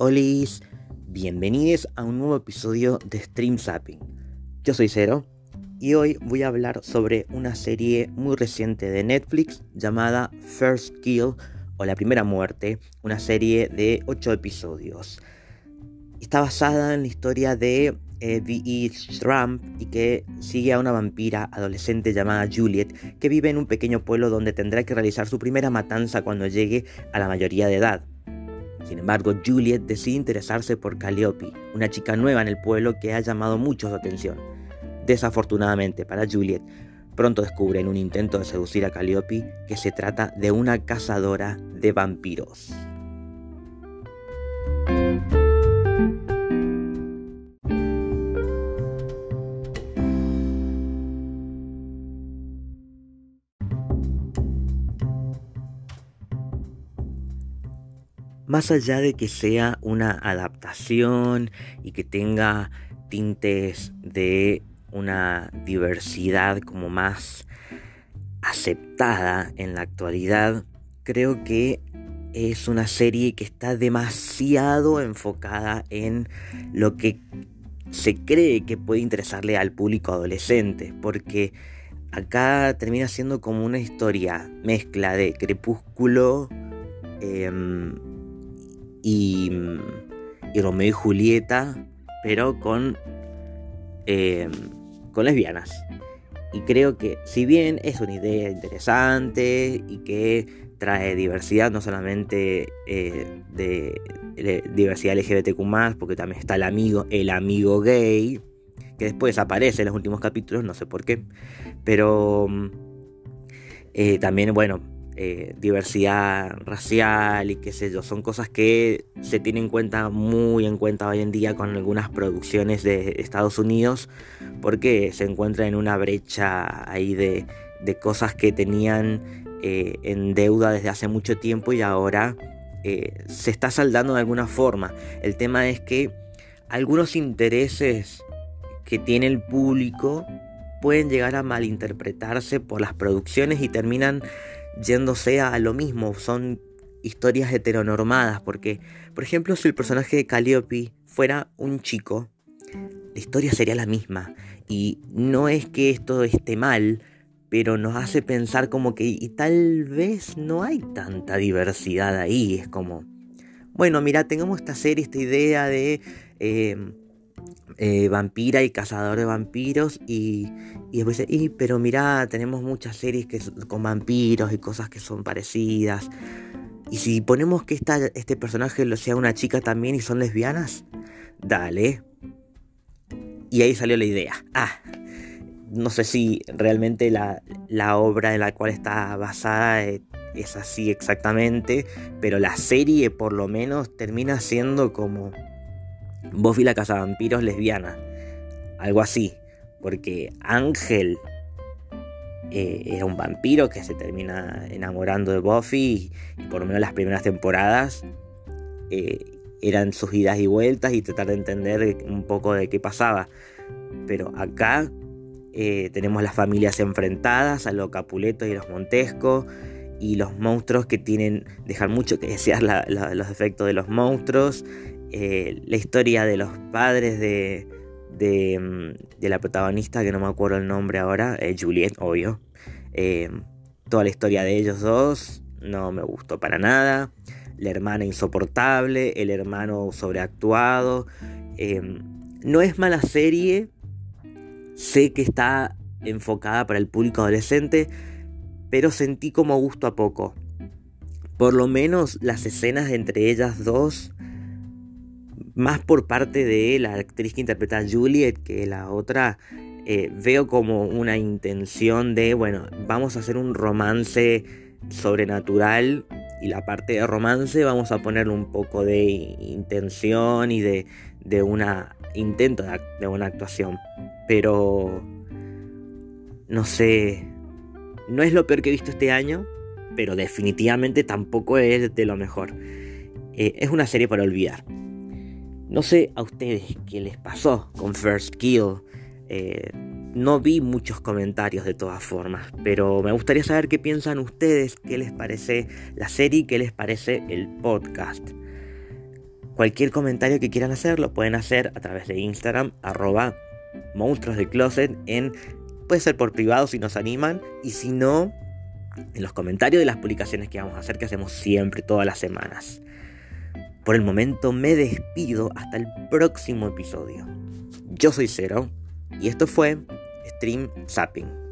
Olis, bienvenidos a un nuevo episodio de Stream Zapping. Yo soy Cero y hoy voy a hablar sobre una serie muy reciente de Netflix llamada First Kill o La Primera Muerte, una serie de 8 episodios. Está basada en la historia de eh, Trump y que sigue a una vampira adolescente llamada Juliet que vive en un pequeño pueblo donde tendrá que realizar su primera matanza cuando llegue a la mayoría de edad. Sin embargo, Juliet decide interesarse por Calliope, una chica nueva en el pueblo que ha llamado mucho su atención. Desafortunadamente para Juliet, pronto descubre en un intento de seducir a Calliope que se trata de una cazadora de vampiros. Más allá de que sea una adaptación y que tenga tintes de una diversidad como más aceptada en la actualidad, creo que es una serie que está demasiado enfocada en lo que se cree que puede interesarle al público adolescente, porque acá termina siendo como una historia mezcla de crepúsculo, em, y, Romeo y Julieta, pero con, em, con lesbianas. Y creo que si bien es una idea interesante y que trae diversidad, no solamente eh, de, diversidad LGBTQ, porque también está el amigo, el amigo gay, que después aparece en los últimos capítulos, no sé por qué, pero eh, también, bueno, eh, diversidad racial y qué sé yo, son cosas que se tienen en cuenta muy en cuenta hoy en día con algunas producciones de Estados Unidos porque se encuentra en una brecha ahí de, cosas que tenían eh, en deuda desde hace mucho tiempo y ahora eh, se está saldando de alguna forma. El tema es que algunos intereses que tiene el público pueden llegar a malinterpretarse por las producciones y terminan yéndose a lo mismo, son historias heteronormadas, porque, por ejemplo, si el personaje de Calliope fuera un chico, la historia sería la misma. Y no es que esto esté mal, pero nos hace pensar como que y tal vez no hay tanta diversidad ahí. Es como, bueno, mira, tengamos esta serie, esta idea de... Eh, eh, vampira y cazador de vampiros y, y después dice, y, pero mira, tenemos muchas series que con vampiros y cosas que son parecidas. Y si ponemos que esta, este personaje lo sea una chica también y son lesbianas, dale. Y ahí salió la idea. Ah, no sé si realmente la, la obra en la cual está basada es, es así exactamente, pero la serie por lo menos termina siendo como Buffy la vampiros lesbiana. Algo así. Porque Ángel eh, era un vampiro que se termina enamorando de Buffy. Y, por lo menos las primeras temporadas eh, eran sus idas y vueltas y tratar de entender un poco de qué pasaba. Pero acá eh, tenemos las familias enfrentadas a los Capuletos y los Montesco. Y los monstruos que tienen, dejar mucho que desear los efectos de los monstruos. Eh, la historia de los padres de, mm, de, la protagonista, que no me acuerdo el nombre ahora, eh, Juliet, obvio. Eh, toda la historia de ellos dos no me gustó para nada. La hermana insoportable, el hermano sobreactuado. no es mala serie, sé que está enfocada para el público adolescente, pero sentí como gusto a poco. Por lo menos las escenas entre ellas dos más por parte de la actriz que interpreta a Juliet que la otra. Eh, veo como una intención de, bueno, vamos a hacer un romance sobrenatural y la parte de romance vamos a ponerle un poco de intención y de, de una intento de, de una actuación. Pero no sé, no es lo peor que he visto este año, pero definitivamente tampoco es de lo mejor. Eh, es una serie para olvidar. No sé a ustedes qué les pasó con First Kill. Eh, no vi muchos comentarios de todas formas, pero me gustaría saber qué piensan ustedes, qué les parece la serie, qué les parece el podcast. Cualquier comentario que quieran hacer lo pueden hacer a través de Instagram, arroba monstruos de closet, en, puede ser por privado si nos animan, y si no, en los comentarios de las publicaciones que vamos a hacer, que hacemos siempre todas las semanas. Por el momento me despido hasta el próximo episodio. Yo soy Cero y esto fue Stream Zapping.